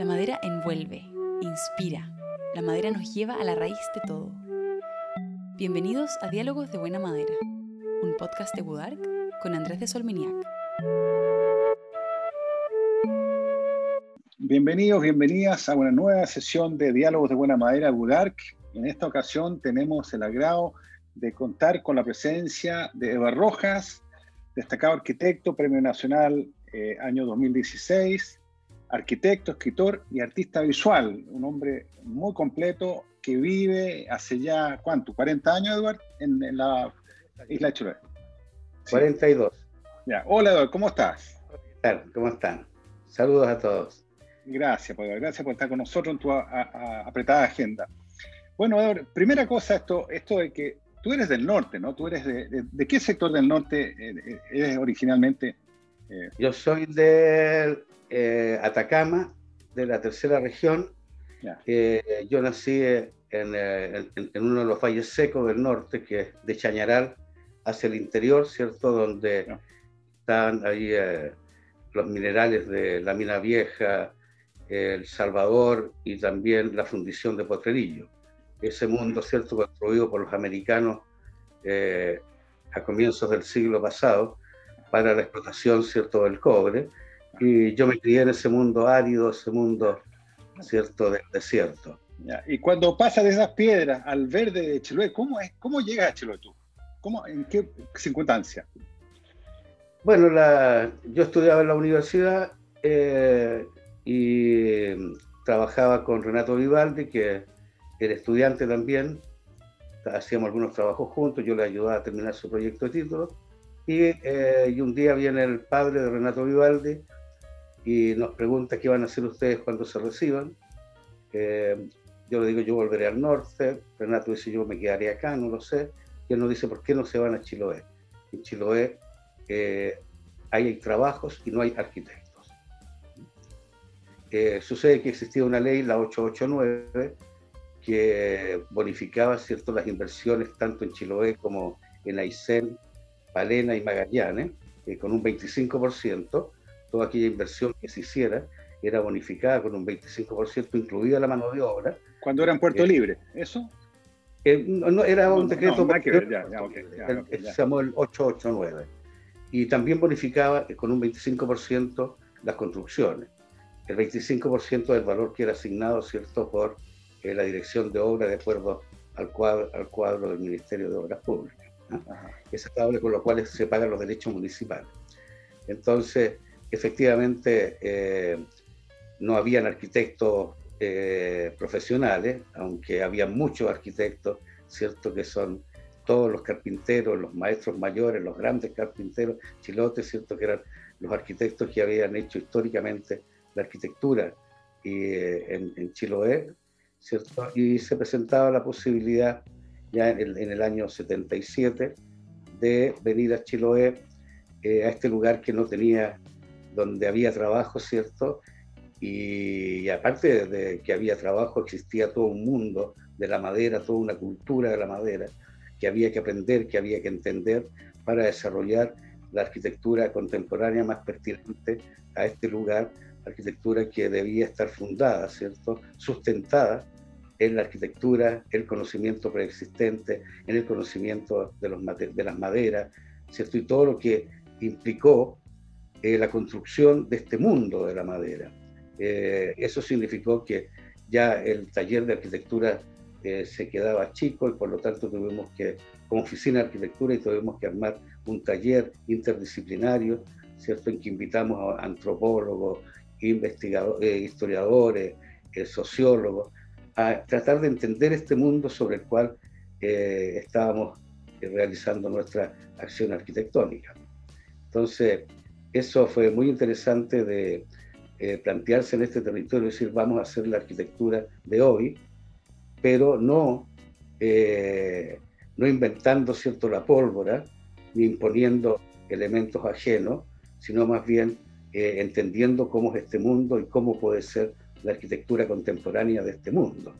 La madera envuelve, inspira. La madera nos lleva a la raíz de todo. Bienvenidos a Diálogos de Buena Madera, un podcast de Budark con Andrés de Solminiac. Bienvenidos, bienvenidas a una nueva sesión de Diálogos de Buena Madera Budark. En esta ocasión tenemos el agrado de contar con la presencia de Eva Rojas, destacado arquitecto, Premio Nacional eh, año 2016, arquitecto, escritor y artista visual, un hombre muy completo que vive hace ya, ¿cuánto? ¿40 años, Eduardo? En, la isla de Chiloé. 42. Ya. Hola, Eduardo, ¿cómo estás? ¿Cómo están? Saludos a todos. Gracias, pues, gracias por estar con nosotros en tu apretada agenda. Bueno, Eduardo, primera cosa, esto, esto de que tú eres del norte, ¿no? ¿Tú eres de, de, qué sector del norte eh, eres originalmente? Eh? Yo soy de eh, Atacama, de la tercera región. Eh, yo nací en, en, uno de los valles secos del norte, que es de Chañaral, hacia el interior, ¿cierto? Donde están ahí los minerales de la mina vieja, El Salvador y también la fundición de Potrerillo. Ese mundo, ¿cierto?, construido por los americanos a comienzos del siglo pasado para la explotación, ¿cierto?, del cobre y yo me crié en ese mundo árido, ese mundo, ¿cierto?, del desierto. Y cuando pasas de esas piedras al verde de Chiloé, ¿cómo, es, cómo llegas a Chiloé tú? ¿Cómo, ¿En qué circunstancia? Bueno, la, yo estudiaba en la universidad eh, y trabajaba con Renato Vivaldi, que era estudiante también. Hacíamos algunos trabajos juntos, yo le ayudaba a terminar su proyecto de título. Y, eh, y un día viene el padre de Renato Vivaldi y nos pregunta qué van a hacer ustedes cuando se reciban. Eh, yo le digo, yo volveré al norte. Renato dice, yo me quedaré acá, no lo sé. Y él nos dice, ¿por qué no se van a Chiloé? En Chiloé eh, hay trabajos y no hay arquitectos. Eh, sucede que existía una ley, la 889, que bonificaba ¿cierto? las inversiones tanto en Chiloé como en Aysén, Palena y Magallanes, con un 25%, toda aquella inversión que se hiciera era bonificada con un 25%, incluida la mano de obra. Cuando era en Puerto eh, Libre, ¿eso? Eh, no, era un decreto no, se llamó el 889. Y también bonificaba con un 25% las construcciones. El 25% del valor que era asignado, ¿cierto?, por eh, la dirección de obra de acuerdo al cuadro, al cuadro del Ministerio de Obras Públicas. Esa tabla con lo cual se pagan los derechos municipales. Entonces, efectivamente eh, no habían arquitectos eh, profesionales, aunque había muchos arquitectos, ¿cierto? Que son todos los carpinteros, los maestros mayores, los grandes carpinteros chilotes, ¿cierto? Que eran los arquitectos que habían hecho históricamente la arquitectura eh, en, Chiloé, ¿cierto? Y se presentaba la posibilidad ya en el, en el año 77 de venir a Chiloé, a este lugar que no tenía donde había trabajo, ¿cierto? Y, aparte de que había trabajo, existía todo un mundo de la madera, toda una cultura de la madera que había que aprender, que había que entender para desarrollar la arquitectura contemporánea más pertinente a este lugar, arquitectura que debía estar fundada, ¿cierto? Sustentada en la arquitectura, el conocimiento preexistente, en el conocimiento de, los, de las maderas, ¿cierto? Y todo lo que implicó eh, la construcción de este mundo de la madera. Eh, eso significó que ya el taller de arquitectura eh, se quedaba chico y por lo tanto tuvimos que, como oficina de arquitectura, y tuvimos que armar un taller interdisciplinario, ¿cierto? En que invitamos a antropólogos, investigadores, historiadores, sociólogos, a tratar de entender este mundo sobre el cual estábamos realizando nuestra acción arquitectónica. Entonces, eso fue muy interesante de eh, plantearse en este territorio, decir, vamos a hacer la arquitectura de hoy, pero no, eh, no inventando cierto la pólvora, ni imponiendo elementos ajenos, sino más bien eh, entendiendo cómo es este mundo y cómo puede ser la arquitectura contemporánea de este mundo.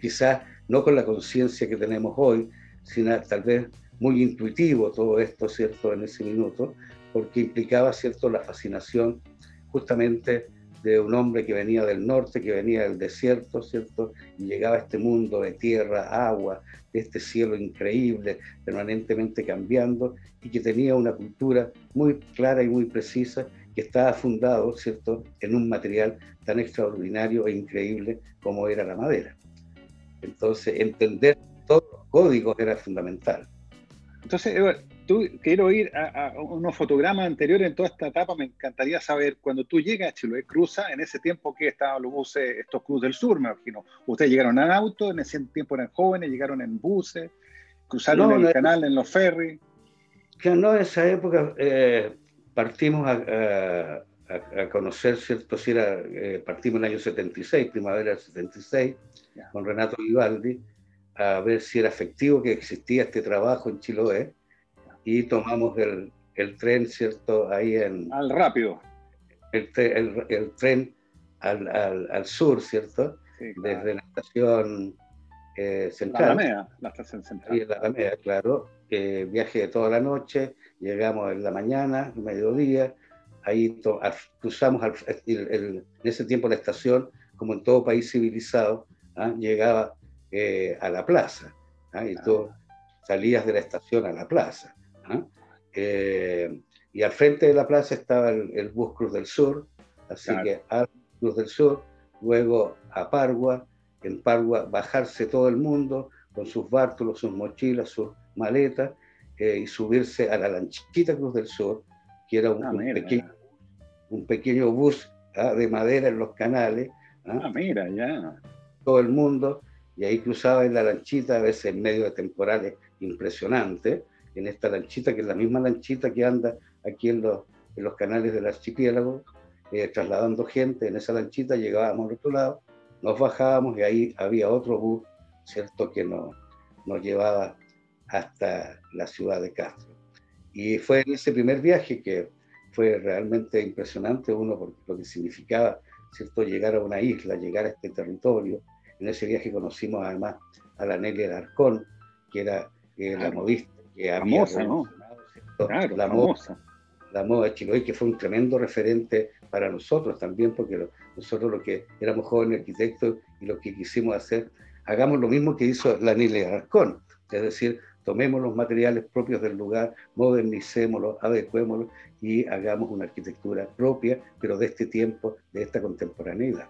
quizás no con la conciencia que tenemos hoy, sino tal vez muy intuitivo todo esto, ¿cierto?, en ese minuto, porque implicaba, ¿cierto?, la fascinación justamente de un hombre que venía del norte, que venía del desierto, ¿cierto? Y llegaba a este mundo de tierra, agua, de este cielo increíble, permanentemente cambiando, y que tenía una cultura muy clara y muy precisa, que estaba fundado, ¿cierto?, en un material tan extraordinario e increíble como era la madera. Entonces, entender todos los códigos era fundamental. Entonces, tú, quiero ir a, unos fotogramas anteriores en toda esta etapa. Me encantaría saber, cuando tú llegas a Chiloé, cruza, en ese tiempo que estaban los buses, estos Cruz del Sur, me imagino. Ustedes llegaron en auto, en ese tiempo eran jóvenes, llegaron en buses, cruzaron el canal en los ferries. Que no, en esa época eh, partimos a, conocer, ¿cierto? Si era, eh, partimos en el año 76, primavera del 76, con Renato Vivaldi, a ver si era efectivo que existía este trabajo en Chiloé y tomamos el, el tren, ¿cierto? Ahí en... Al rápido. El, el, tren al, al, al, sur, ¿cierto? Desde la estación eh, central. La Alameda, la estación central. Y la Alameda, claro. Eh, viaje de toda la noche, llegamos en la mañana, mediodía, ahí cruzamos en ese tiempo la estación, como en todo país civilizado, ¿ah? llegaba eh, a la plaza, ¿ah? y tú salías de la estación a la plaza. Eh, y al frente de la plaza estaba el, bus Cruz del Sur, así que al Cruz del Sur, luego a Pargua, en Pargua bajarse todo el mundo con sus bártulos, sus mochilas, sus maletas, eh, y subirse a la lanchita Cruz del Sur, que era un, ah, pequeño, un pequeño, bus ¿ah? de madera en los canales. ¿ah? ah, mira, ya. Todo el mundo, y ahí cruzaba en la lanchita, a veces en medio de temporales impresionantes, en esta lanchita, que es la misma lanchita que anda aquí en los, en los canales del archipiélago, eh, trasladando gente. En esa lanchita llegábamos al otro lado, nos bajábamos y ahí había otro bus, ¿cierto?, que nos, nos llevaba hasta la ciudad de Castro. Y fue en ese primer viaje que fue realmente impresionante, uno, por lo que significaba, ¿cierto?, llegar a una isla, llegar a este territorio. En ese viaje conocimos además a la Nelly Arcón, que era eh, la modista que famosa, ¿no? Claro, la famosa. la moda Chiloé, que fue un tremendo referente para nosotros también, porque nosotros lo que éramos jóvenes arquitectos y lo que quisimos hacer, hagamos lo mismo que hizo la Nile Arcón, es decir, tomemos los materiales propios del lugar, modernicémoslos, adecuémoslos y hagamos una arquitectura propia, pero de este tiempo, de esta contemporaneidad.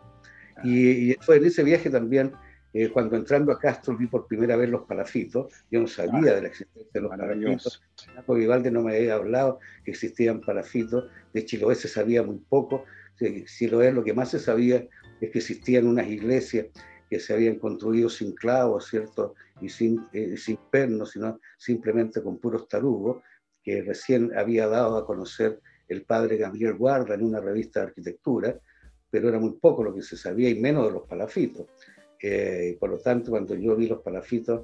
Y, y, fue en ese viaje también eh, cuando entrando a Castro vi por primera vez los palafitos, yo no sabía de la existencia de los palafitos. Napo Vivaldi no me había hablado que existían palafitos, de Chiloé se sabía muy poco, Chiloé lo que más se sabía es que existían unas iglesias que se habían construido sin clavos, ¿cierto? Y sin, eh, sin pernos, sino simplemente con puros tarugos, que recién había dado a conocer el padre Gabriel Guarda en una revista de arquitectura, pero era muy poco lo que se sabía y menos de los palafitos. Eh, y por lo tanto, cuando yo vi los palafitos,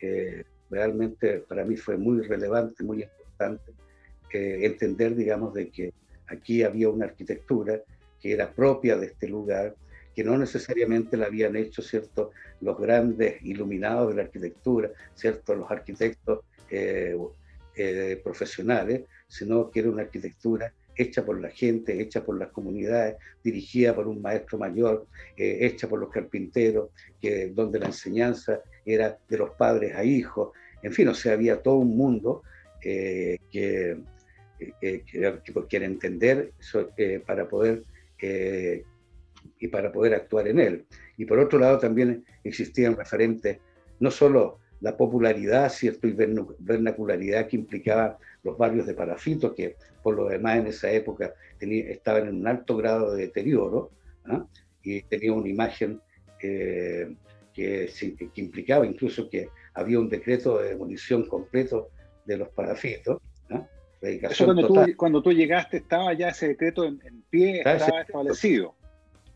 eh, realmente para mí fue muy relevante, muy importante eh, entender, digamos, de que aquí había una arquitectura que era propia de este lugar, que no necesariamente la habían hecho, ¿cierto?, los grandes iluminados de la arquitectura, ¿cierto?, los arquitectos profesionales, sino que era una arquitectura hecha por la gente, hecha por las comunidades, dirigida por un maestro mayor, eh, hecha por los carpinteros, que, donde la enseñanza era de los padres a hijos, en fin, o sea, había todo un mundo eh, que, que, quiere entender eh, para poder y para poder actuar en él. Y por otro lado también existían referentes no solo la popularidad ¿cierto? y vernacularidad que implicaba los barrios de Parafito, que por lo demás en esa época estaban en un alto grado de deterioro, ¿ah? y tenía una imagen eh, que, implicaba incluso que había un decreto de demolición completo de los parafitos. ¿ah? Eso cuando tú, cuando tú, llegaste estaba ya ese decreto en, pie, estaba establecido.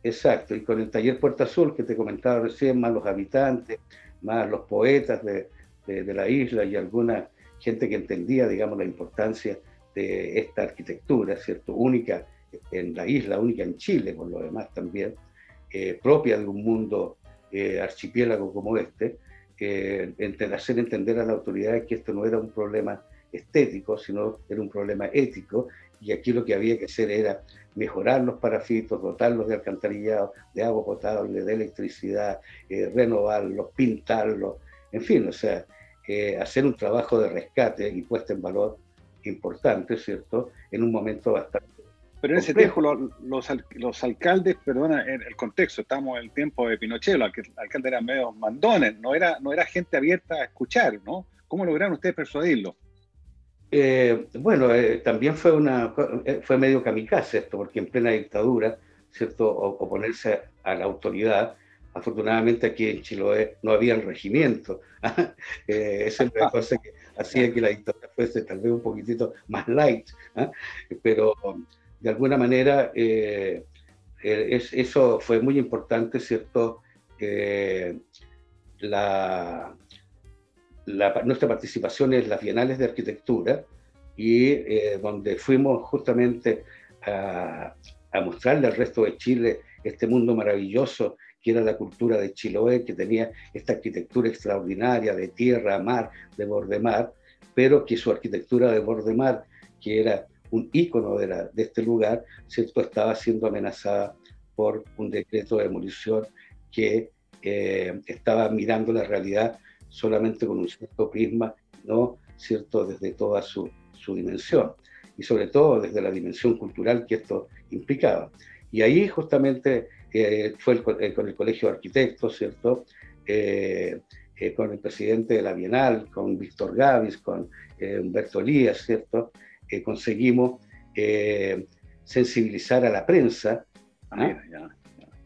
Exacto, y con el taller Puerta Azul que te comentaba recién, más los habitantes, más los poetas de, de, la isla y alguna gente que entendía, digamos, la importancia de esta arquitectura, ¿cierto? Única en la isla, única en Chile, por lo demás también, eh, propia de un mundo eh, archipiélago como este, eh, hacer entender a la autoridad que esto no era un problema estético, sino era un problema ético y aquí lo que había que hacer era mejorar los parafitos, dotarlos de alcantarillado, de agua potable, de electricidad, eh, renovarlos, pintarlos, en fin, o sea, eh, hacer un trabajo de rescate y puesta en valor importante, ¿cierto? En un momento bastante pero en ese tiempo los, los, alcaldes, perdona, en el contexto, estamos en el tiempo de Pinochet, los alcaldes eran medio mandones, no era, no era gente abierta a escuchar, ¿no? ¿Cómo lograron ustedes persuadirlo? Eh, bueno, eh, también fue, una, eh, fue medio kamikaze esto, porque en plena dictadura, ¿cierto? oponerse a la autoridad. Afortunadamente aquí en Chiloé no había el regimiento. esa es una cosa que hacía que la dictadura fuese tal vez un poquitito más light. ¿ah? Pero de alguna manera es, eso fue muy importante, ¿cierto? la, nuestra participación en las bienales de arquitectura y eh, donde fuimos justamente a, mostrarle al resto de Chile este mundo maravilloso que era la cultura de Chiloé, que tenía esta arquitectura extraordinaria de tierra, mar, de borde mar, pero que su arquitectura de borde mar, que era un ícono de, este lugar, ¿cierto? estaba siendo amenazada por un decreto de demolición que eh, estaba mirando la realidad solamente con un cierto prisma, ¿no? ¿Cierto? Desde toda su, su dimensión y sobre todo desde la dimensión cultural que esto implicaba. Y ahí justamente eh, fue eh, con el Colegio de Arquitectos, ¿cierto? Eh, con el presidente de la Bienal, con Víctor Gavis, con Humberto Lías, ¿cierto? conseguimos sensibilizar a la prensa, ¿ah?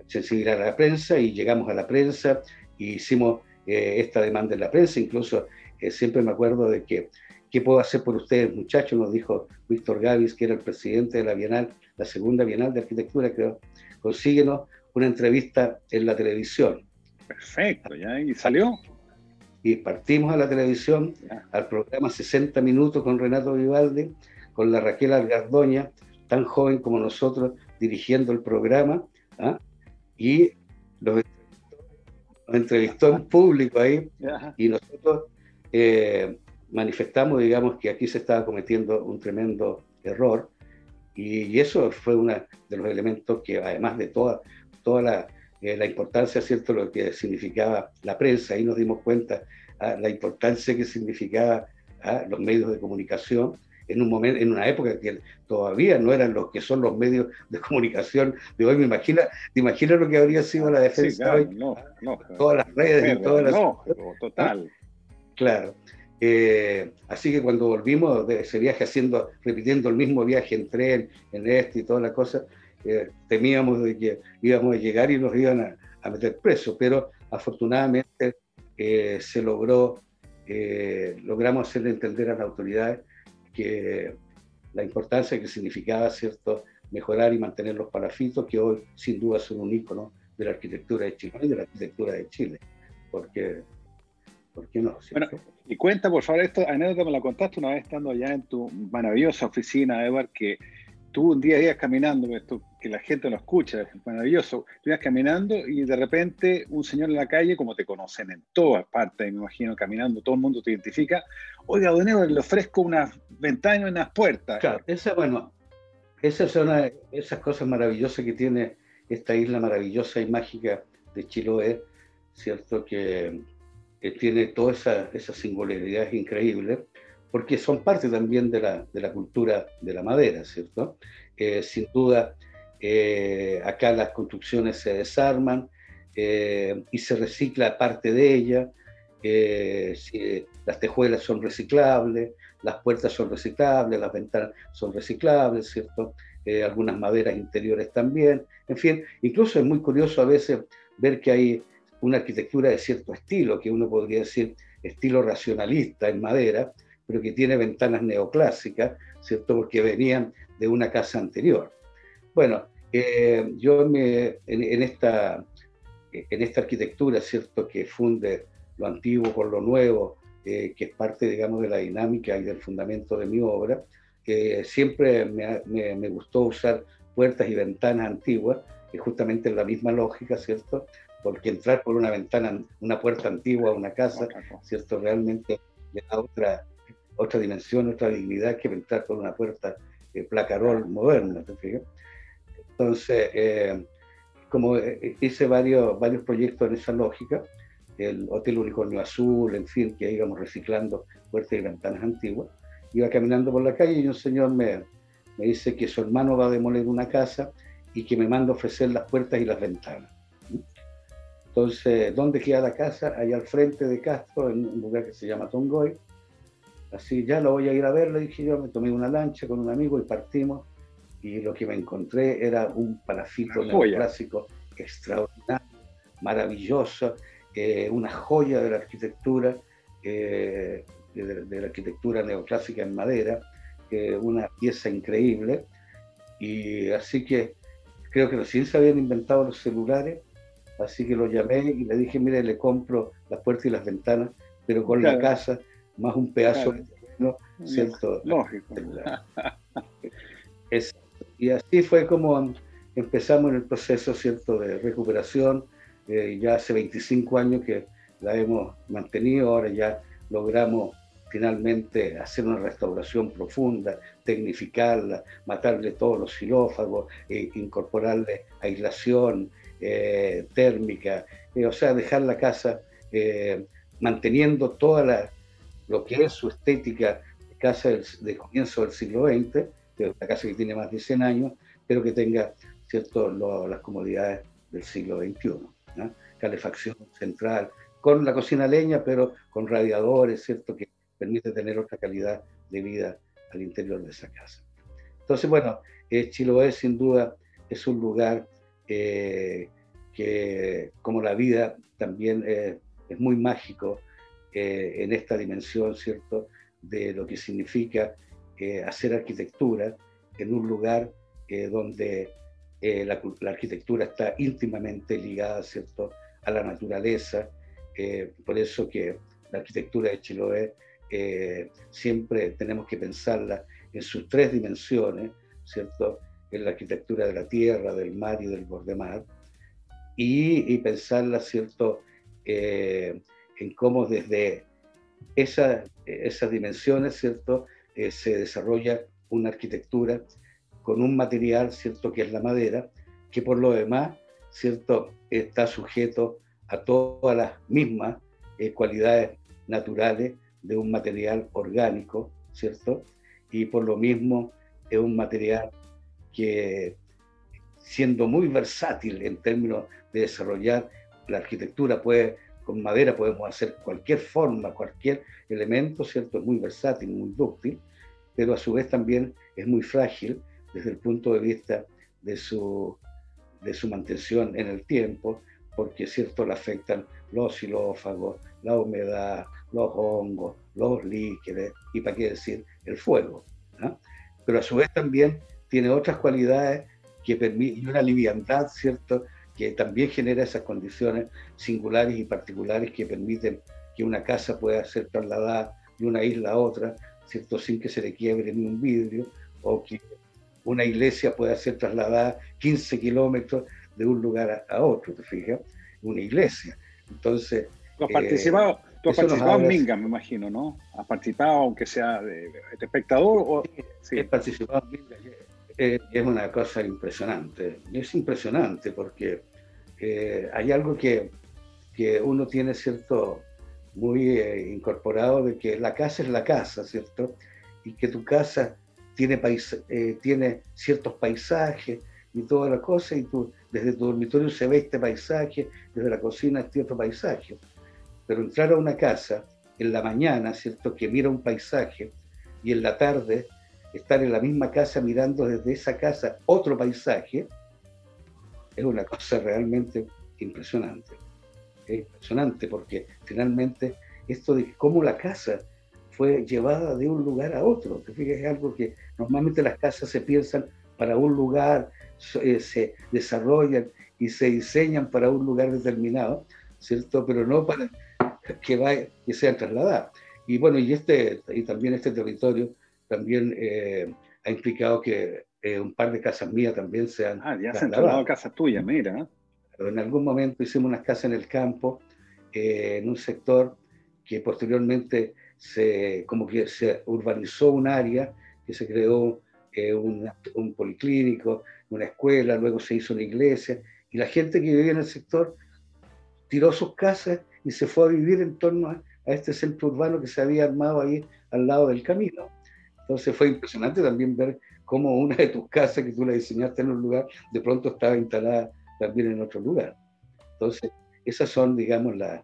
sensibilizar a la prensa y llegamos a la prensa y hicimos eh, esta demanda en la prensa. Incluso eh, siempre me acuerdo de que, ¿qué puedo hacer por ustedes, muchachos? Nos dijo Víctor Gavis, que era el presidente de la Bienal, la segunda Bienal de Arquitectura, creo. Consíguenos una entrevista en la televisión. Perfecto, ¿ya? ¿Y salió? Y partimos a la televisión, al programa 60 Minutos con Renato Vivaldi, con la Raquel Algardoña, tan joven como nosotros, dirigiendo el programa. ¿ah? Y los entrevistó en público ahí y nosotros eh, manifestamos, digamos, que aquí se estaba cometiendo un tremendo error y, eso fue uno de los elementos que, además de toda, toda la, eh, la importancia, ¿cierto?, lo que significaba la prensa, ahí nos dimos cuenta ah, la importancia que significaba ah, los medios de comunicación, en un momento, en una época que todavía no eran los que son los medios de comunicación de hoy. Me imagina, te imaginas lo que habría sido la defensa hoy, no, no, todas las redes y todas las. No, total. Claro. Eh, así que cuando volvimos de ese viaje haciendo, repitiendo el mismo viaje en tren, en este y toda la cosa, eh, temíamos de que íbamos a llegar y nos iban a, a meter presos, pero afortunadamente eh, se logró, logramos hacerle entender a las autoridades que la importancia que significaba, ¿cierto?, mejorar y mantener los palafitos, que hoy sin duda son un ícono de la arquitectura de Chile y de la arquitectura de Chile. Porque, ¿por qué no? Bueno, y cuenta, por favor, esto, anécdota me la contaste una vez estando allá en tu maravillosa oficina, Edward, que tú un día ibas caminando, esto, que la gente lo escucha, es maravilloso, tú ibas caminando y de repente un señor en la calle, como te conocen en todas partes, me imagino, caminando, todo el mundo te identifica, oiga, don Evo, le ofrezco unas ventanas y unas puertas. Claro, esa, bueno, esas son esas cosas maravillosas que tiene esta isla maravillosa y mágica de Chiloé, ¿cierto? Que, tiene todas esas esa singularidades increíbles porque son parte también de la, de la cultura de la madera, ¿cierto? Eh, sin duda, eh, acá las construcciones se desarman eh, y se recicla parte de ellas, las tejuelas son reciclables, las puertas son reciclables, las ventanas son reciclables, ¿cierto? algunas maderas interiores también, en fin, incluso es muy curioso a veces ver que hay una arquitectura de cierto estilo, que uno podría decir estilo racionalista en madera, pero que tiene ventanas neoclásicas, ¿cierto? Porque venían de una casa anterior. Bueno, eh, yo me, en, esta, en esta arquitectura, ¿cierto? Que funde lo antiguo con lo nuevo, eh, que es parte, digamos, de la dinámica y del fundamento de mi obra, eh, siempre me, me, me, gustó usar puertas y ventanas antiguas, que justamente es la misma lógica, ¿cierto? Porque entrar por una ventana, una puerta antigua a una casa, ¿cierto? Realmente le da otra, otra dimensión, otra dignidad que entrar por una puerta placarol moderna. Entonces, como hice varios, varios proyectos en esa lógica, el Hotel Unicornio Azul, en fin, que íbamos reciclando puertas y ventanas antiguas, iba caminando por la calle y un señor me, me dice que su hermano va a demoler una casa y que me manda a ofrecer las puertas y las ventanas. Entonces, ¿dónde queda la casa? Allá al frente de Castro, en un lugar que se llama Tongoy. Así, ya lo voy a ir a ver, le dije yo, me tomé una lancha con un amigo y partimos. Y lo que me encontré era un palafito neoclásico extraordinario, maravilloso, eh, una joya de la arquitectura, eh, de, la arquitectura neoclásica en madera, una pieza increíble. Y así que creo que recién se habían inventado los celulares, así que lo llamé y le dije, mire, le compro las puertas y las ventanas, pero con la casa, más un pedazo de terreno, ¿cierto? Lógico. y así fue como empezamos en el proceso, ¿cierto?, de recuperación. Eh, ya hace 25 años que la hemos mantenido, ahora ya logramos finalmente hacer una restauración profunda, tecnificarla, matarle todos los xilófagos, e incorporarle aislación eh, térmica, eh, o sea, dejar la casa eh, manteniendo toda la, lo que es su estética de casa de comienzo del siglo XX, que es una casa que tiene más de 100 años, pero que tenga ¿cierto? las comodidades del siglo XXI. Calefacción central, con la cocina leña, pero con radiadores, ¿cierto? Que permite tener otra calidad de vida al interior de esa casa. Entonces, bueno, eh, Chiloé sin duda es un lugar eh, que, como la vida, también eh, es muy mágico eh, en esta dimensión, ¿cierto?, de lo que significa hacer arquitectura en un lugar donde la, la, arquitectura está íntimamente ligada, ¿cierto?, a la naturaleza. por eso que la arquitectura de Chiloé eh, siempre tenemos que pensarla en sus tres dimensiones, ¿cierto? En la arquitectura de la tierra, del mar y del borde mar, y, pensarla, ¿cierto? Eh, en cómo desde esa, esas dimensiones, ¿cierto? Eh, se desarrolla una arquitectura con un material, ¿cierto? Que es la madera, que por lo demás, ¿cierto? Está sujeto a todas las mismas cualidades naturales de un material orgánico, ¿cierto? Y por lo mismo es un material que, siendo muy versátil en términos de desarrollar la arquitectura, puede, con madera podemos hacer cualquier forma, cualquier elemento, ¿cierto? Es muy versátil, muy dúctil, pero a su vez también es muy frágil desde el punto de vista de su, de su mantención en el tiempo, porque cierto le afectan los xilófagos, la humedad, los hongos, los líquidos y para qué decir el fuego. Pero a su vez también tiene otras cualidades que permiten, una liviandad, ¿cierto? Que también genera esas condiciones singulares y particulares que permiten que una casa pueda ser trasladada de una isla a otra, ¿cierto? Sin que se le quiebre ni un vidrio, o que una iglesia pueda ser trasladada 15 kilómetros de un lugar a, otro, ¿te fijas? Una iglesia. Entonces... Los participados, Tú has participado en Minga, me imagino, ¿no? ¿Has participado, aunque sea de, espectador? O... Sí. He participado en Minga. Eh, es una cosa impresionante. Es impresionante porque eh, hay algo que, que, uno tiene, ¿cierto? Muy eh, incorporado de que la casa es la casa, ¿cierto? Y que tu casa tiene, tiene ciertos paisajes y toda la cosa, y tú, desde tu dormitorio se ve este paisaje, desde la cocina este otro paisaje pero entrar a una casa en la mañana, ¿cierto? Que mira un paisaje y en la tarde estar en la misma casa mirando desde esa casa otro paisaje, es una cosa realmente impresionante. Es impresionante porque finalmente esto de cómo la casa fue llevada de un lugar a otro, fijas, es algo que normalmente las casas se piensan para un lugar, eh, se desarrollan y se diseñan para un lugar determinado, ¿cierto? Pero no para que, va, que sean trasladadas. Y bueno, y, este, y también este territorio también eh, ha implicado que eh, un par de casas mías también sean Ah, ya se han trasladado casas tuyas, mira. Pero en algún momento hicimos unas casas en el campo, eh, en un sector que posteriormente se, como que se urbanizó un área, que se creó un, un, policlínico, una escuela, luego se hizo una iglesia, y la gente que vivía en el sector tiró sus casas y se fue a vivir en torno a, este centro urbano que se había armado ahí al lado del camino. Entonces fue impresionante también ver cómo una de tus casas que tú la diseñaste en un lugar, de pronto estaba instalada también en otro lugar. Entonces, esas son, digamos, las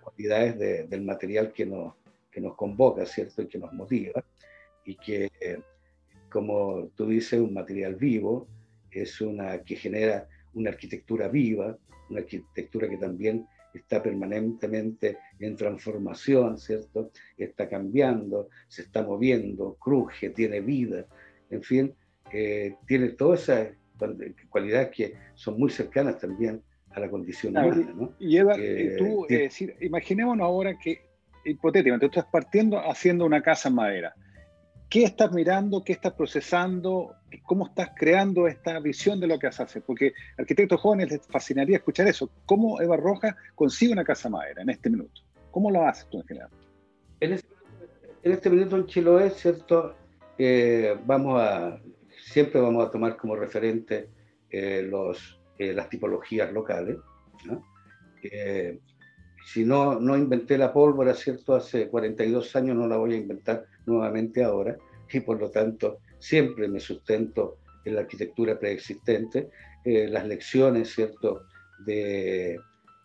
cualidades del material que nos, que nos convoca, ¿cierto? Y que nos motiva. Y que, como tú dices, un material vivo, es una que genera una arquitectura viva, una arquitectura que también está permanentemente en transformación, ¿cierto? Está cambiando, se está moviendo, cruje, tiene vida, en fin, eh, tiene todas esas cualidades que son muy cercanas también a la condición humana. ¿no? Y Eva, eh, tú, imaginémonos ahora que, hipotéticamente, tú estás partiendo haciendo una casa en madera. ¿Qué estás mirando? ¿Qué estás procesando? ¿Cómo estás creando esta visión de lo que haces? Porque a arquitectos jóvenes les fascinaría escuchar eso. ¿Cómo Eva Roja consigue una casa madera en este minuto? ¿Cómo lo haces tú en general? En este, en este minuto en Chiloé, ¿cierto? Eh, vamos a, siempre vamos a tomar como referente eh, los, eh, las tipologías locales. si no, no inventé la pólvora, ¿cierto? Hace 42 años no la voy a inventar nuevamente ahora y por lo tanto siempre me sustento en la arquitectura preexistente. Eh, las lecciones, ¿cierto?, de,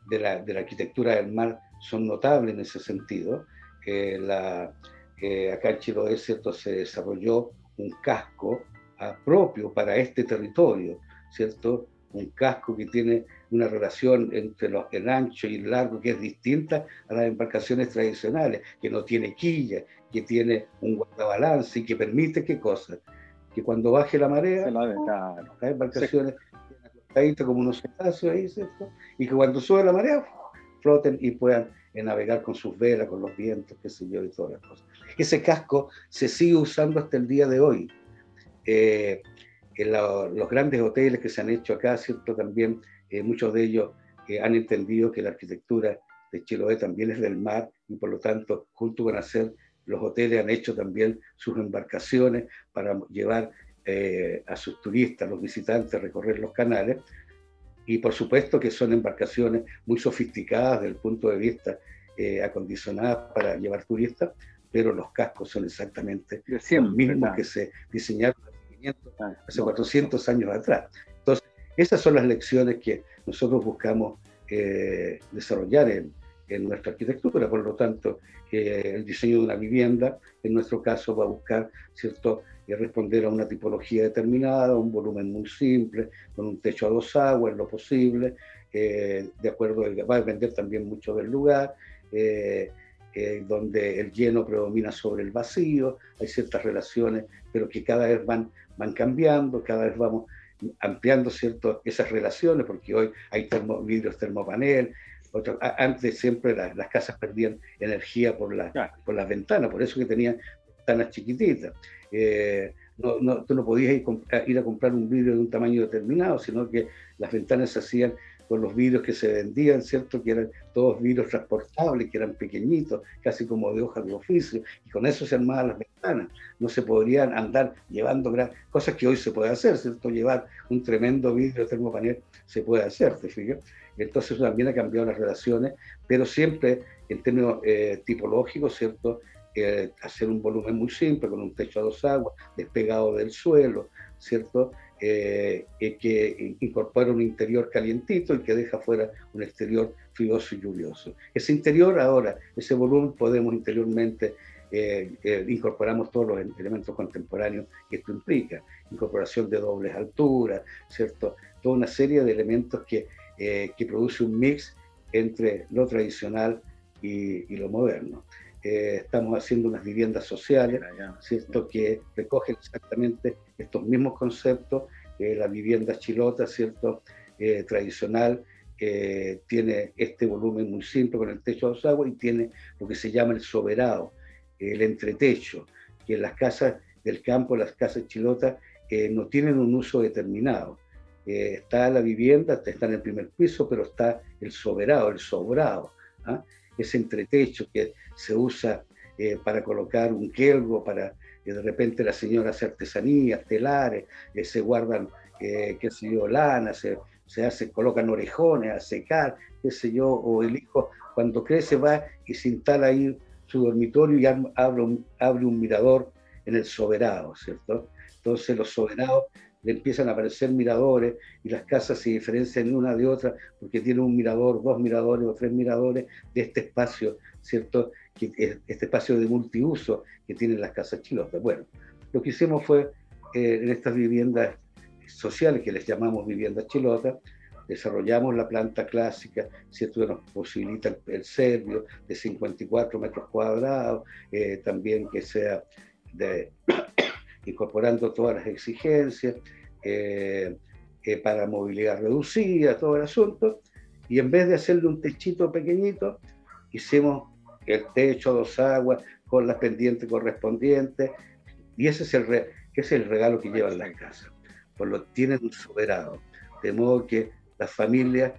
de, la, de, la, arquitectura del mar son notables en ese sentido. Eh, la, eh, acá en Chiloé, ¿cierto?, se desarrolló un casco propio para este territorio, ¿cierto? Un casco que tiene una relación entre los, el ancho y el largo que es distinta a las embarcaciones tradicionales, que no tiene quilla, que tiene un guardabalance y que permite qué cosa, que cuando baje la marea, las embarcaciones sí. como unos cetáceos ahí, ¿cierto? Y que cuando sube la marea, floten y puedan navegar con sus velas, con los vientos, qué sé yo, y todas las cosas. Ese casco se sigue usando hasta el día de hoy. Eh, en los grandes hoteles que se han hecho acá, ¿cierto? También eh, muchos de ellos eh, han entendido que la arquitectura de Chiloé también es del mar y por lo tanto, junto con hacer, los hoteles han hecho también sus embarcaciones para llevar eh, a sus turistas, los visitantes, a recorrer los canales. Y por supuesto que son embarcaciones muy sofisticadas desde el punto de vista acondicionadas para llevar turistas, pero los cascos son exactamente los mismos que se diseñaron hace 400 años atrás. Esas son las lecciones que nosotros buscamos eh, desarrollar en, nuestra arquitectura. Por lo tanto, eh, el diseño de una vivienda, en nuestro caso, va a buscar cierto eh, responder a una tipología determinada, un volumen muy simple, con un techo a dos aguas, en lo posible, de acuerdo, va a depender también mucho del lugar. donde el lleno predomina sobre el vacío, hay ciertas relaciones, pero que cada vez van, van cambiando, cada vez vamos ampliando cierto, esas relaciones, porque hoy hay termo, vidrios termopanel, antes siempre las casas perdían energía por, la, por las ventanas, por eso que tenían ventanas chiquititas. Eh, no, no, tú no podías ir, ir, a comprar un vidrio de un tamaño determinado, sino que las ventanas se hacían con los vidrios que se vendían, ¿cierto? Que eran todos vidrios transportables, que eran pequeñitos, casi como de hojas de oficio, y con eso se armaban las ventanas. No se podrían andar llevando cosas que hoy se puede hacer, ¿cierto? Llevar un tremendo vidrio de termopanel se puede hacer, ¿te fijas? Entonces también ha cambiado las relaciones, pero siempre en términos eh, tipológicos, ¿cierto? Eh, hacer un volumen muy simple, con un techo a dos aguas, despegado del suelo, ¿cierto? Eh, que incorpora un interior calientito y que deja fuera un exterior fríoso y lluvioso. Ese interior ahora, ese volumen, podemos interiormente eh, eh, incorporamos todos los elementos contemporáneos que esto implica, incorporación de dobles alturas, ¿cierto? Toda una serie de elementos que, que produce un mix entre lo tradicional y, y lo moderno. Estamos haciendo unas viviendas sociales, ¿cierto? Que recogen exactamente estos mismos conceptos, eh, la vivienda chilota, ¿cierto? Eh, tradicional, eh, tiene este volumen muy simple con el techo a dos aguas y tiene lo que se llama el soberado, el entretecho, que en las casas del campo, las casas chilotas, no tienen un uso determinado. está la vivienda, está en el primer piso, pero está el soberado, el sobrado, ¿ah? ese entretecho que se usa para colocar un quelgo, para que de repente la señora hace artesanías, telares, se guardan, qué sé yo, lana, se, se hace, colocan orejones a secar, qué sé yo, o el hijo cuando crece va y se instala ahí su dormitorio y abre un, abre un mirador en el soberado, ¿cierto? Entonces los soberados le empiezan a aparecer miradores y las casas se diferencian una de otra porque tienen un mirador, dos miradores o tres miradores de este espacio, ¿cierto? Este espacio de multiuso que tienen las casas chilotas. Bueno, lo que hicimos fue eh, en estas viviendas sociales que les llamamos viviendas chilotas, desarrollamos la planta clásica, ¿cierto? que nos posibilita el, serbio de 54 metros cuadrados, eh, también que sea de, incorporando todas las exigencias eh, eh, para movilidad reducida, todo el asunto, y en vez de hacerle un techito pequeñito, hicimos el techo, dos aguas, con las pendientes correspondientes, y ese es el, ese es el regalo que llevan las casas, por lo tienen un soberano, de modo que las familias,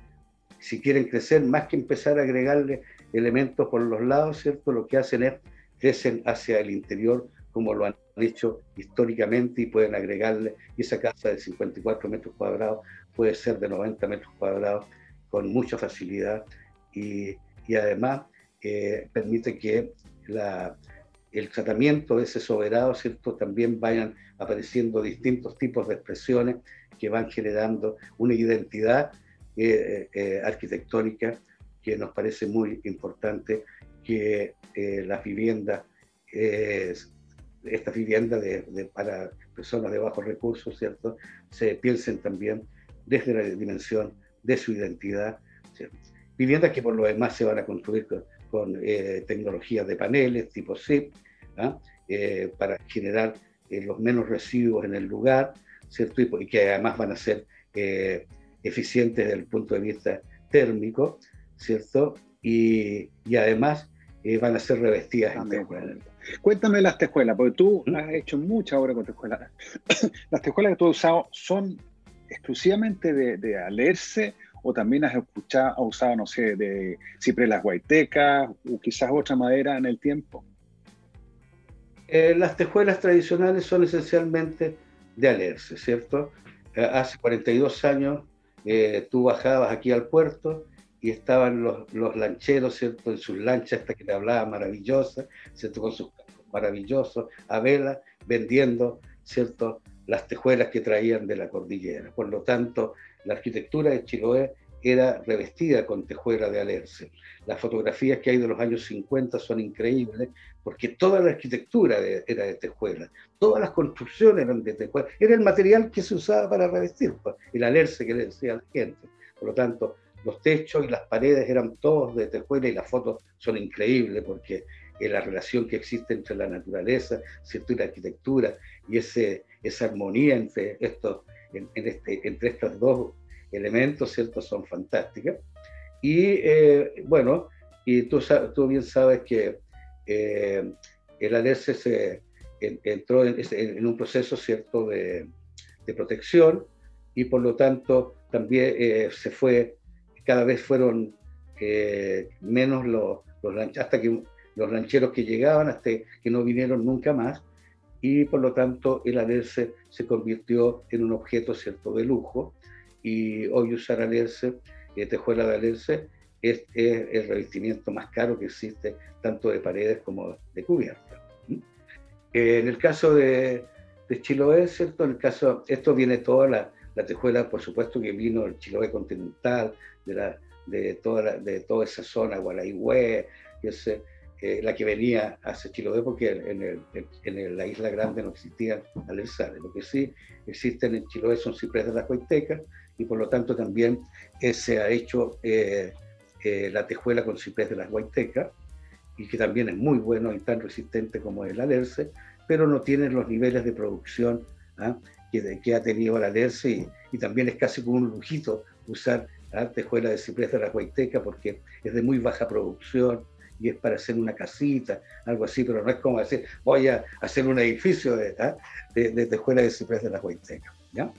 si quieren crecer, más que empezar a agregarle elementos por los lados, ¿cierto? Lo que hacen es crecen hacia el interior, como lo han hecho históricamente, y pueden agregarle, y esa casa de 54 metros cuadrados puede ser de 90 metros cuadrados con mucha facilidad, y, y además eh, permite que la, el tratamiento de ese soberano, ¿cierto? También vayan apareciendo distintos tipos de expresiones que van generando una identidad eh, eh, arquitectónica que nos parece muy importante que eh, las viviendas, estas viviendas de, para personas de bajos recursos, ¿cierto? Se piensen también desde la dimensión de su identidad. Viviendas que por lo demás se van a construir con, tecnologías de paneles tipo SIP, ¿ah? para generar los menos residuos en el lugar, ¿cierto? Y, que además van a ser eh, eficientes desde el punto de vista térmico, ¿cierto? Y, y además eh, van a ser revestidas en tejuelas. Cuéntame las tejuelas, porque tú ¿Mm? has hecho mucha obra con tejuelas. ¿Las tejuelas que tú has usado son exclusivamente de, de alerce o también has escuchado, has usado, no sé, de ciprelas guaitecas o quizás otra madera en el tiempo? Eh, las tejuelas tradicionales son esencialmente de Alerce, ¿cierto? Eh, hace 42 años eh, tú bajabas aquí al puerto y estaban los, los, lancheros, ¿cierto? En sus lanchas, hasta que te hablaba maravillosa, ¿cierto? Con sus maravillosos, a vela, vendiendo, ¿cierto? Las tejuelas que traían de la cordillera. Por lo tanto, la arquitectura de Chiloé era revestida con tejuela de alerce. Las fotografías que hay de los años 50 son increíbles porque toda la arquitectura era de tejuela, todas las construcciones eran de tejuela, era el material que se usaba para revestir, pues, el alerce que le decía a la gente. Por lo tanto, los techos y las paredes eran todos de tejuela y las fotos son increíbles porque es la relación que existe entre la naturaleza ¿cierto? y la arquitectura y ese, esa armonía entre, estos, este, entre estas dos elementos, ¿cierto? Son fantásticas. Y eh, bueno, y tú, tú, bien sabes que eh, el ALERCE se entró en, un proceso, ¿cierto?, de, de, protección y por lo tanto también eh, se fue, cada vez fueron menos los, los hasta que los rancheros que llegaban, hasta que no vinieron nunca más, y por lo tanto el alerce se convirtió en un objeto cierto de lujo y hoy usar alerce, eh, tejuela de alerce, es, el revestimiento más caro que existe, tanto de paredes como de cubierta. en el caso de, de, Chiloé, ¿cierto? En el caso, esto viene toda la, la tejuela, por supuesto que vino el Chiloé continental, de, la, de, toda, de toda esa zona, Gualaihue, eh, la que venía hacia Chiloé, porque en, el, en la Isla Grande no existían alerzales. Lo que sí existen en Chiloé son cipreses de la Coiteca, y por lo tanto también eh, se ha hecho eh, eh, la tejuela con ciprés de las Guaitecas, y que también es muy bueno y tan resistente como el alerce, pero no tiene los niveles de producción ¿ah? que, ha tenido el alerce y, también es casi como un lujito usar la tejuela de ciprés de las Guaitecas porque es de muy baja producción y es para hacer una casita, algo así, pero no es como decir, voy a hacer un edificio de, ¿ah? de, de tejuela de ciprés de las Guaitecas. ¿ya?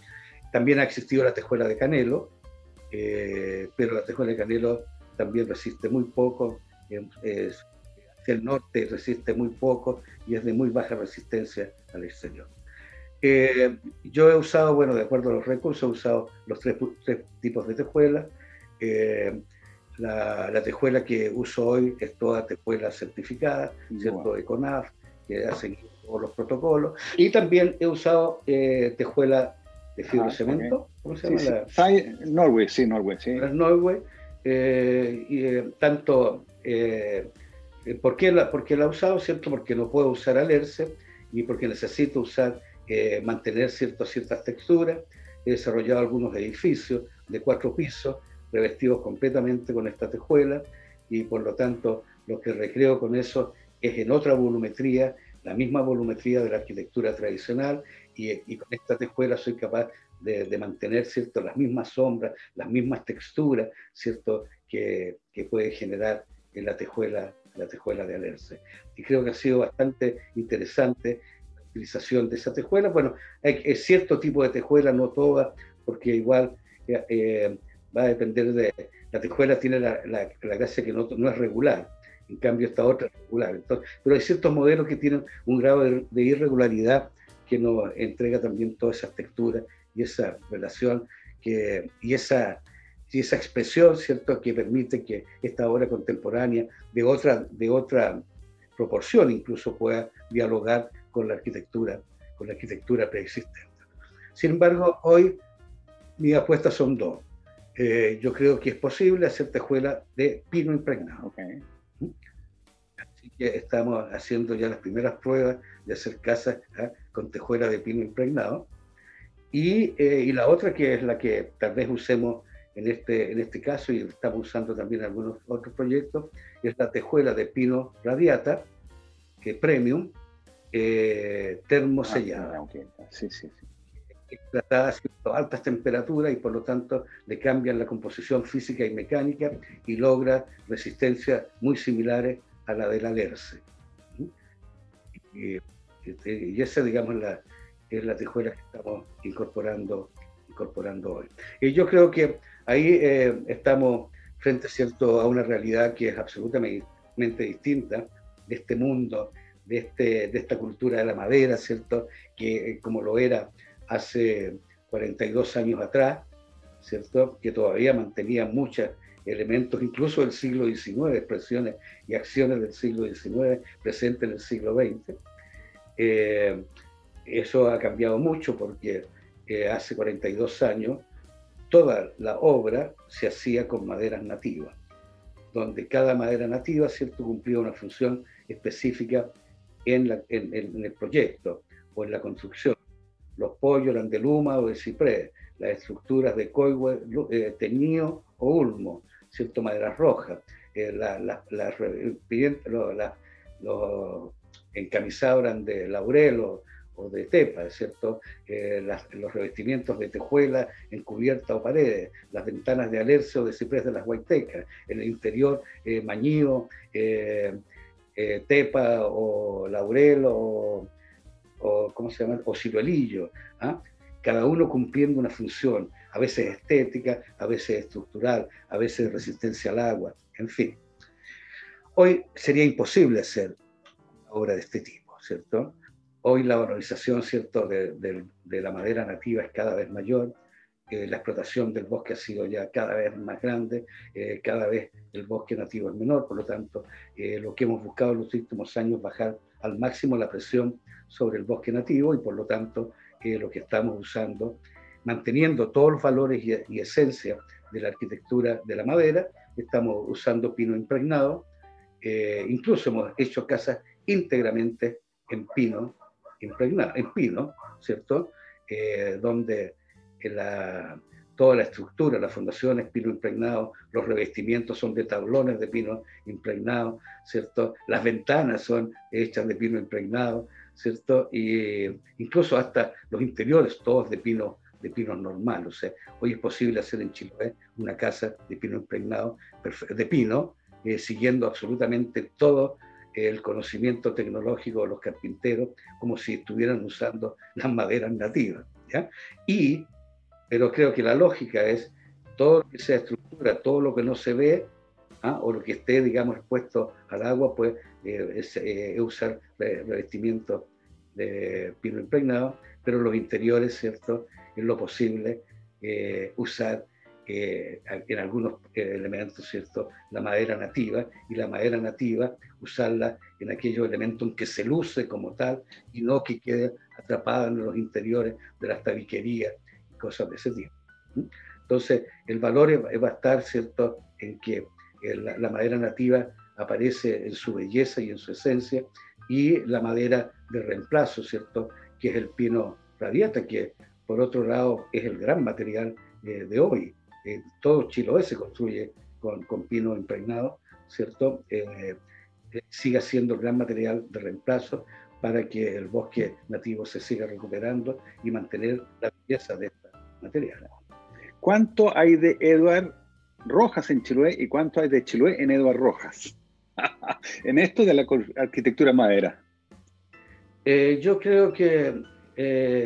También ha existido la tejuela de canelo, eh, pero la tejuela de canelo también resiste muy poco, es, el norte resiste muy poco y es de muy baja resistencia al exterior. Eh, yo he usado, bueno, de acuerdo a los recursos, he usado los tres, tipos de tejuelas. Eh, la, tejuela que uso hoy es toda tejuela certificada, ¿cierto? De CONAF, que hacen todos los protocolos. Y también he usado eh, tejuela de fibra ah. ¿Cómo se llama? Norway, sí, Norway, sí. Norway. y, tanto, ¿por, qué la, ¿por qué la he usado? ¿Cierto? Porque no puedo usar alerce y porque necesito usar mantener ciertas texturas. He desarrollado algunos edificios de cuatro pisos revestidos completamente con esta tejuela y por lo tanto lo que recreo con eso es en otra volumetría, la misma volumetría de la arquitectura tradicional y, con esta tejuela soy capaz de, mantener cierto, las mismas sombras, las mismas texturas cierto, que, que puede generar en la tejuela, la tejuela de Alerce. Y creo que ha sido bastante interesante utilización de esa tejuela. Bueno, es cierto tipo de tejuela, no toda, porque igual eh, eh, va a depender de... La tejuela tiene la, la, gracia que no, no, es regular, en cambio esta otra es regular. Entonces, pero hay ciertos modelos que tienen un grado de, irregularidad que nos entrega también todas esas texturas y esa relación que, y esa y esa expresión, ¿cierto?, que permite que esta obra contemporánea de otra, de otra proporción incluso pueda dialogar con la arquitectura, con la arquitectura preexistente. Sin embargo, hoy mis apuestas son dos. Eh, yo creo que es posible hacer tejuela de pino impregnado. Estamos haciendo ya las primeras pruebas de hacer casas ¿ah? con tejuela de pino impregnado. Y, eh, y, la otra, que es la que tal vez usemos en este, en este caso, y estamos usando también algunos otros proyectos, es la tejuela de pino radiata, que premium, eh, termosellada. Ah, sí, sí, sí. Tratada a altas temperaturas y por lo tanto le cambian la composición física y mecánica y logra resistencias muy similares a la del alerce. Y, y, esa, digamos, la, es la tejuela que estamos incorporando, incorporando hoy. Y yo creo que ahí eh, estamos frente ¿cierto? a una realidad que es absolutamente distinta de este mundo de, este, de esta cultura de la madera, ¿cierto? Que eh, como lo era hace 42 años atrás, ¿cierto? Que todavía mantenía muchos elementos, incluso del siglo XIX, expresiones y acciones del siglo XIX presentes en el siglo XX. Eh, eso ha cambiado mucho porque eh, hace 42 años toda la obra se hacía con maderas nativas, donde cada madera nativa ¿cierto? cumplía una función específica en, el proyecto o en la construcción. Los pollos eran de luma o de ciprés, las estructuras de coigüe, eh, teñío o ulmo, ¿cierto? maderas rojas, eh, los eran de laurel o, de tepa, ¿cierto? Eh, los revestimientos de tejuela en cubierta o paredes, las ventanas de alerce o de ciprés de las huaytecas, en el interior eh, mañío, eh, tepa o laurel o, ¿cómo se llama? o ciruelillo, ¿ah? cada uno cumpliendo una función, a veces estética, a veces estructural, a veces resistencia al agua, en fin. Hoy sería imposible hacer obra de este tipo, ¿cierto? Hoy la valorización, ¿cierto?, de, la madera nativa es cada vez mayor, la explotación del bosque ha sido ya cada vez más grande, eh, cada vez el bosque nativo es menor, por lo tanto, eh, lo que hemos buscado en los últimos años es bajar al máximo la presión sobre el bosque nativo y por lo tanto eh, lo que estamos usando, manteniendo todos los valores y, y esencia de la arquitectura de la madera, estamos usando pino impregnado, incluso hemos hecho casas íntegramente en pino impregnado, en pino, ¿cierto? donde la, toda la estructura, la fundación es pino impregnado, los revestimientos son de tablones de pino impregnado, ¿cierto? Las ventanas son hechas de pino impregnado, ¿cierto? Y incluso hasta los interiores, todos de pino, de pino normal. O sea, hoy es posible hacer en Chile una casa de pino impregnado, de pino, eh, siguiendo absolutamente todo el conocimiento tecnológico de los carpinteros, como si estuvieran usando las maderas nativas. ¿ya? Y pero creo que la lógica es todo lo que sea estructura, todo lo que no se ve, ¿ah? o lo que esté, digamos, expuesto al agua, pues es, usar revestimiento de pino impregnado, pero los interiores, ¿cierto? Es lo posible usar en algunos elementos, ¿cierto? La madera nativa y la madera nativa usarla en aquellos elementos en que se luce como tal y no que quede atrapada en los interiores de las tabiquerías y cosas de ese tipo. Entonces, el valor va a estar, ¿cierto?, en que la, madera nativa aparece en su belleza y en su esencia y la madera de reemplazo, ¿cierto?, que es el pino radiata, que por otro lado es el gran material eh, de hoy eh, todo Chiloé se construye con, con pino impregnado, ¿cierto? Eh, eh, siga siendo el gran material de reemplazo para que el bosque nativo se siga recuperando y mantener la belleza de este material. ¿Cuánto hay de Eduard Rojas en Chiloé y cuánto hay de Chiloé en Eduard Rojas? en esto de la arquitectura madera. Yo creo que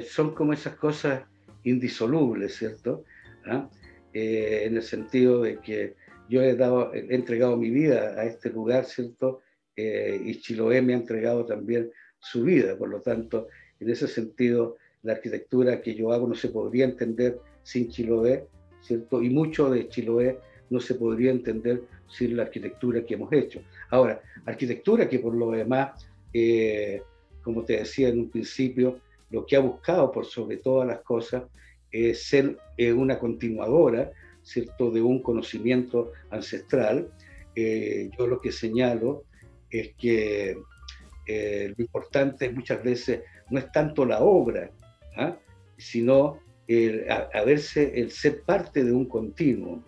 son como esas cosas indisolubles, ¿cierto? ¿Ah? Eh, en el sentido de que yo he, dado, he entregado mi vida a este lugar, ¿cierto? Eh, y Chiloé me ha entregado también su vida, por lo tanto, en ese sentido, la arquitectura que yo hago no se podría entender sin Chiloé, ¿cierto? Y mucho de Chiloé no se podría entender sin la arquitectura que hemos hecho. Ahora, arquitectura que por lo demás, eh, como te decía en un principio, lo que ha buscado por sobre todas las cosas ser eh, una continuadora, ¿cierto?, de un conocimiento ancestral. Eh, yo lo que señalo es que eh, lo importante muchas veces no es tanto la obra, ¿ah? sino el, verse, el ser parte de un continuo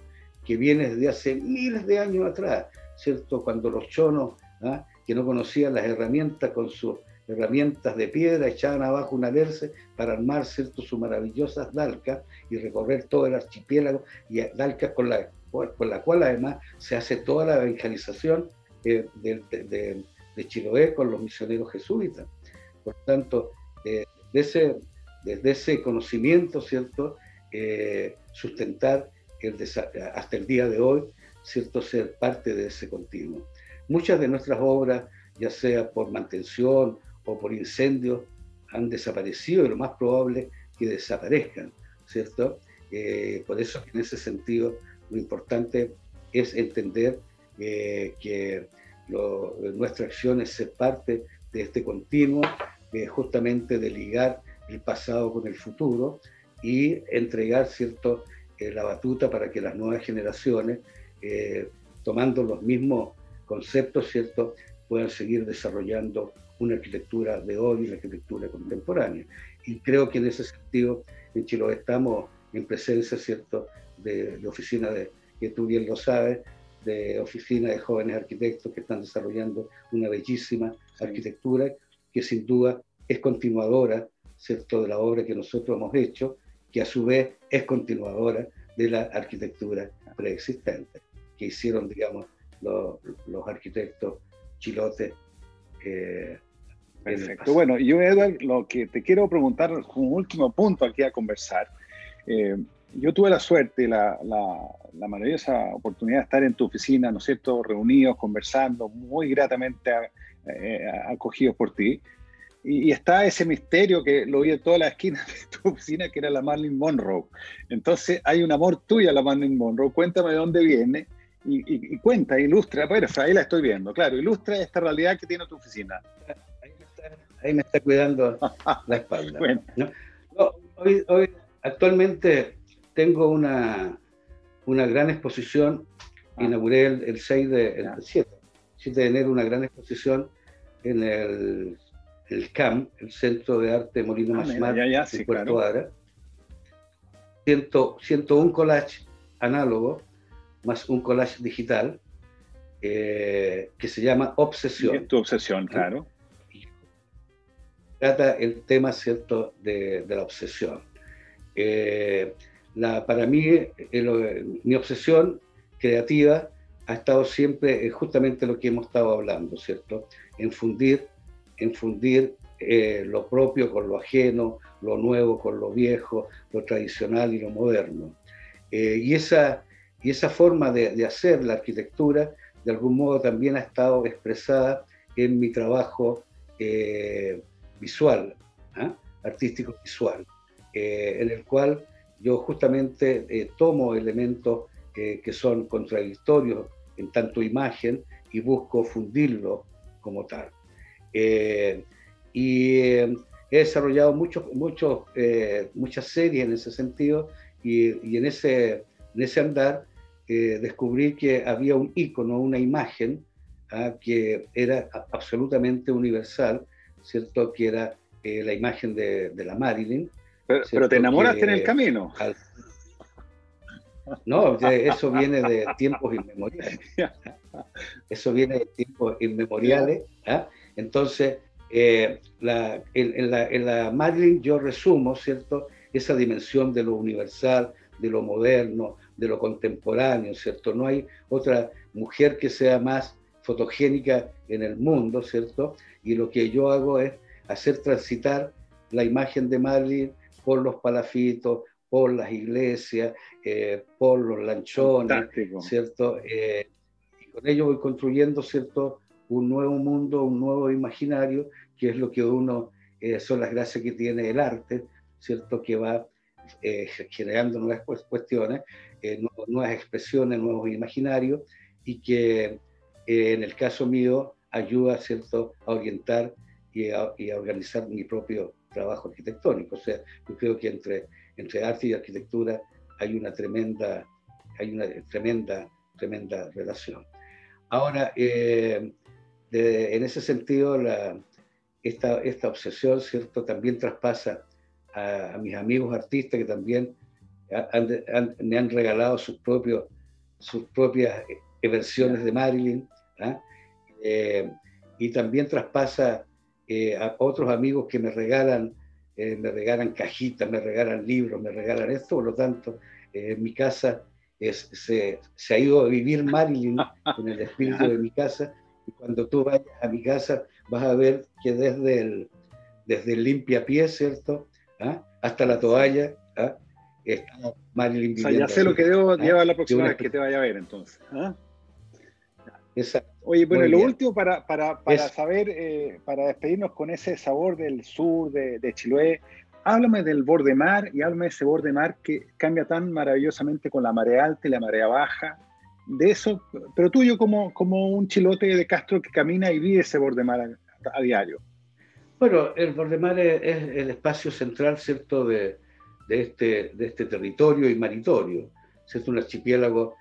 que viene desde hace miles de años atrás, ¿cierto? Cuando los chonos, ¿ah? que no conocían las herramientas con sus herramientas de piedra, echaban abajo una alerce para armar ¿cierto? sus maravillosas dalcas y recorrer todo el archipiélago, y dalcas con la, con la cual además se hace toda la evangelización eh, de, de, Chiloé con los misioneros jesuitas. Por tanto, eh, desde, ese conocimiento, ¿cierto? Eh, sustentar el hasta el día de hoy, ¿cierto? Ser parte de ese continuo. Muchas de nuestras obras, ya sea por mantención o por incendios han desaparecido y lo más probable que desaparezcan, ¿cierto? Eh, por eso en ese sentido lo importante es entender eh, que nuestra acción es ser parte de este continuo, justamente de ligar el pasado con el futuro y entregar, ¿cierto?, eh, la batuta para que las nuevas generaciones, tomando los mismos conceptos, ¿cierto?, puedan seguir desarrollando una arquitectura de hoy una arquitectura contemporánea. Y creo que en ese sentido en Chile estamos en presencia, ¿cierto?, de, de oficina de, que tú bien lo sabes, de oficina de jóvenes arquitectos que están desarrollando una bellísima arquitectura que sin duda es continuadora, ¿cierto?, de la obra que nosotros hemos hecho, que a su vez es continuadora de la arquitectura preexistente, que hicieron, digamos, los, los arquitectos chilotes eh, Perfecto. Bueno, yo, Edward, lo que te quiero preguntar, un último punto aquí a conversar. Eh, yo tuve la suerte, la, la, maravillosa oportunidad de estar en tu oficina, ¿no es cierto?, reunidos, conversando, muy gratamente eh, acogidos por ti. Y, está ese misterio que lo vi en todas las esquinas de tu oficina, que era la Marilyn Monroe. Entonces, hay un amor tuyo a la Marilyn Monroe. Cuéntame de dónde viene y, cuenta, ilustra, pero ahí la estoy viendo, claro, ilustra esta realidad que tiene tu oficina. Ahí me está, cuidando la espalda. hoy, actualmente tengo una, una gran exposición, ah. inauguré el, 6 de, 7, de enero una gran exposición en el, el CAM, el Centro de Arte Molino ah, Masmar, en Puerto Adra. 101 collage análogo más un collage digital eh, que se llama Obsesión. Es tu obsesión, claro. Trata el tema, ¿cierto?, de, la obsesión. Eh, la, para mí, mi obsesión creativa ha estado siempre justamente lo que hemos estado hablando, ¿cierto? En fundir, en fundir eh, lo propio con lo ajeno, lo nuevo con lo viejo, lo tradicional y lo moderno. y esa, Y esa forma de, hacer la arquitectura, de algún modo, también ha estado expresada en mi trabajo eh, visual, ¿ah? artístico visual, eh, en el cual yo justamente eh, tomo elementos que son contradictorios en tanto imagen y busco fundirlo como tal. y he desarrollado muchos, muchos, muchas series en ese sentido y, y en, ese, en ese andar descubrí que había un icono, una imagen ¿ah? que era absolutamente universal, ¿cierto? Que era eh, la imagen de, la Marilyn. Pero, te enamoraste en el camino. No, eso viene de tiempos inmemoriales. Eso viene de tiempos inmemoriales. ¿ah? Entonces, eh, la, en, la, en, la, Marilyn yo resumo, ¿cierto? Esa dimensión de lo universal, de lo moderno, de lo contemporáneo, ¿cierto? No hay otra mujer que sea más fotogénica en el mundo, ¿cierto? Y lo que yo hago es hacer transitar la imagen de Marilyn por los palafitos, por las iglesias, eh, por los lanchones, ¿cierto? Eh, y con ello voy construyendo, ¿cierto? Un nuevo mundo, un nuevo imaginario, que es lo que uno, eh, son las gracias que tiene el arte, ¿cierto? Que va generando nuevas cuestiones, nuevas expresiones, nuevos imaginarios, y que en el caso mío ayuda ¿cierto? a orientar y a, organizar mi propio trabajo arquitectónico. O sea, yo creo que entre, entre arte y arquitectura hay una tremenda, hay una tremenda, tremenda relación. Ahora, eh, en ese sentido, la, esta, esta obsesión, ¿cierto?, también traspasa a, mis amigos artistas que también me han regalado sus, propios, sus propias versiones de Marilyn, ¿ah? eh, y también traspasa eh, a otros amigos que me regalan, eh, me regalan cajitas, me regalan libros, me regalan esto, por lo tanto, en mi casa es, se, se, ha ido a vivir Marilyn en el espíritu de mi casa, y cuando tú vayas a mi casa vas a ver que desde el, desde el limpia pie, ¿cierto? ¿Ah? Hasta la toalla, ¿ah? está Marilyn viviendo. ya sé lo que debo llevar la próxima vez que te vaya a ver, entonces. Oye, bueno, lo último para, para, para saber, eh, para despedirnos con ese sabor del sur de, de, Chiloé, háblame del borde mar y háblame de ese borde mar que cambia tan maravillosamente con la marea alta y la marea baja. De eso, pero tuyo como, como un chilote de Castro que camina y vive ese borde mar a, diario. Bueno, el borde mar es, el espacio central, ¿cierto?, de, de, este, de este territorio y maritorio. Es un archipiélago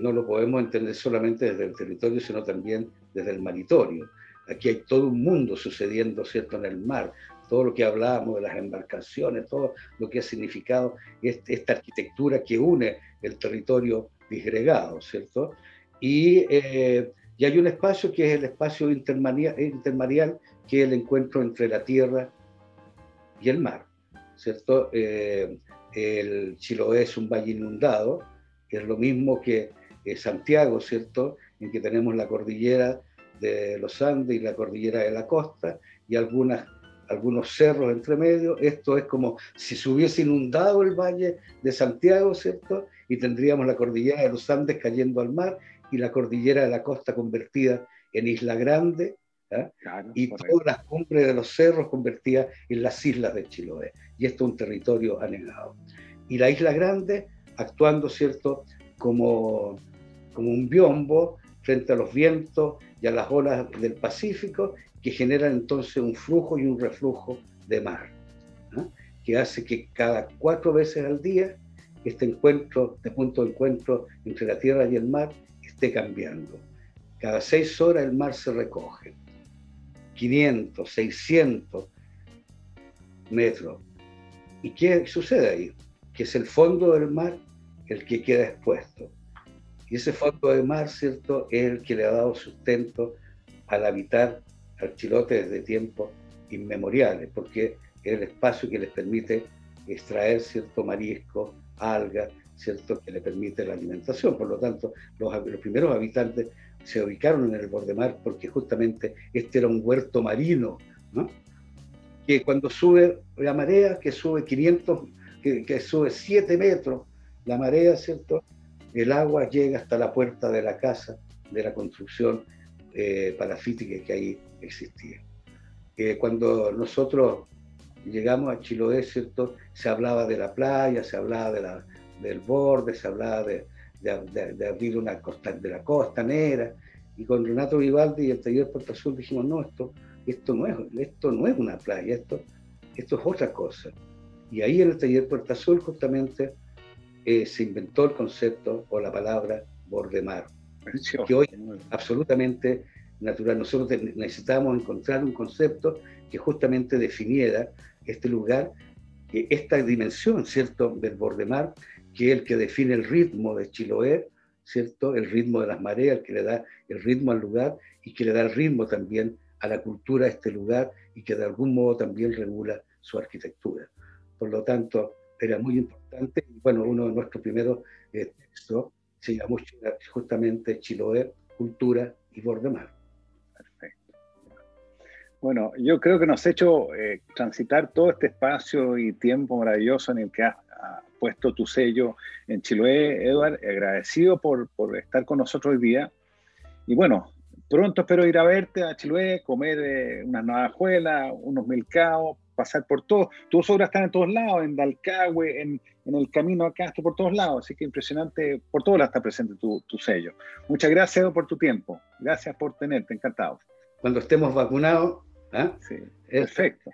no lo podemos entender solamente desde el territorio, sino también desde el maritorio. Aquí hay todo un mundo sucediendo, ¿cierto?, en el mar. Todo lo que hablábamos de las embarcaciones, todo lo que ha significado esta arquitectura que une el territorio disgregado, ¿cierto? Y, eh, y hay un espacio que es el espacio intermareal, que es el encuentro entre la tierra y el mar, ¿cierto? Eh, el Chiloé es un valle inundado, es lo mismo que Santiago, ¿cierto? En que tenemos la cordillera de los Andes y la cordillera de la costa y algunas, algunos cerros entre medio. Esto es como si se hubiese inundado el valle de Santiago, ¿cierto? Y tendríamos la cordillera de los Andes cayendo al mar y la cordillera de la costa convertida en Isla Grande, ¿ah? y todas las cumbres de los cerros convertidas en las islas de Chiloé. Y esto es un territorio anegado. Y la Isla Grande actuando, ¿cierto?, como, como un biombo frente a los vientos y a las olas del Pacífico, que generan entonces un flujo y un reflujo de mar, que hace que cada cuatro veces al día este encuentro, este punto de encuentro entre la tierra y el mar esté cambiando. Cada seis horas el mar se recoge. 500, 600 metros. ¿Y qué sucede ahí? Que es el fondo del mar el que queda expuesto. Y ese fondo de mar, ¿cierto?, es el que le ha dado sustento al habitar al chilote desde tiempos inmemoriales, porque es el espacio que les permite extraer cierto marisco, algas, cierto que le permite la alimentación. Por lo tanto, los, los primeros habitantes se ubicaron en el borde mar porque justamente este era un huerto marino, ¿no? que cuando sube la marea, que sube 500, que, que sube 7 metros, la marea, ¿cierto? el agua llega hasta la puerta de la casa, de la construcción eh, parafítica que ahí existía. Eh, cuando nosotros llegamos a Chiloé, ¿cierto? Se hablaba de la playa, se hablaba de la, del borde, se hablaba de, de, abrir una costa, de la costanera, y con Renato Vivaldi y el taller Puerto Azul dijimos, no, esto, esto, no, es, esto no es una playa, esto, esto es otra cosa. Y ahí en el taller Puerto Azul justamente eh, se inventó el concepto o la palabra borde mar, que hoy es absolutamente natural. Nosotros necesitábamos encontrar un concepto que justamente definiera este lugar, esta dimensión, ¿cierto?, del borde mar, que es el que define el ritmo de Chiloé, ¿cierto?, el ritmo de las mareas, que le da el ritmo al lugar y que le da el ritmo también a la cultura de este lugar y que de algún modo también regula su arquitectura. Por lo tanto, era muy importante. Bueno, uno de nuestros primeros eh, textos se llamó justamente Chiloé, Cultura y Bordemar. Perfecto. Bueno, yo creo que nos ha hecho eh, transitar todo este espacio y tiempo maravilloso en el que has, puesto tu sello en Chiloé, Eduard. Agradecido por, por estar con nosotros hoy día. Y bueno, pronto espero ir a verte a Chiloé, comer eh, unas navajuelas, unos milcaos, pasar por todo. Tus obras están en todos lados, en Dalcahue, en, en el camino acá, está por todos lados. Así que impresionante, por todos lados está presente tu, tu sello. Muchas gracias, por tu tiempo. Gracias por tenerte, encantado. Cuando estemos vacunados, ¿ah? sí, perfecto.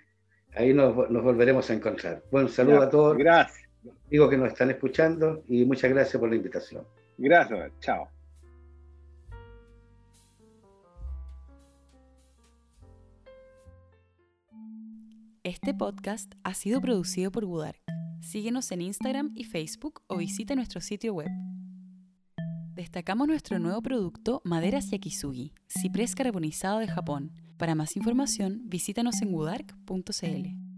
Ahí nos, nos, volveremos a encontrar. Bueno, saludo a todos. Gracias. Digo que nos están escuchando y muchas gracias por la invitación. Gracias, chao. Este podcast ha sido producido por Budark. Síguenos en Instagram y Facebook o visita nuestro sitio web. Destacamos nuestro nuevo producto Maderas Yakisugi, ciprés carbonizado de Japón. Para más información, visítanos en budark.cl.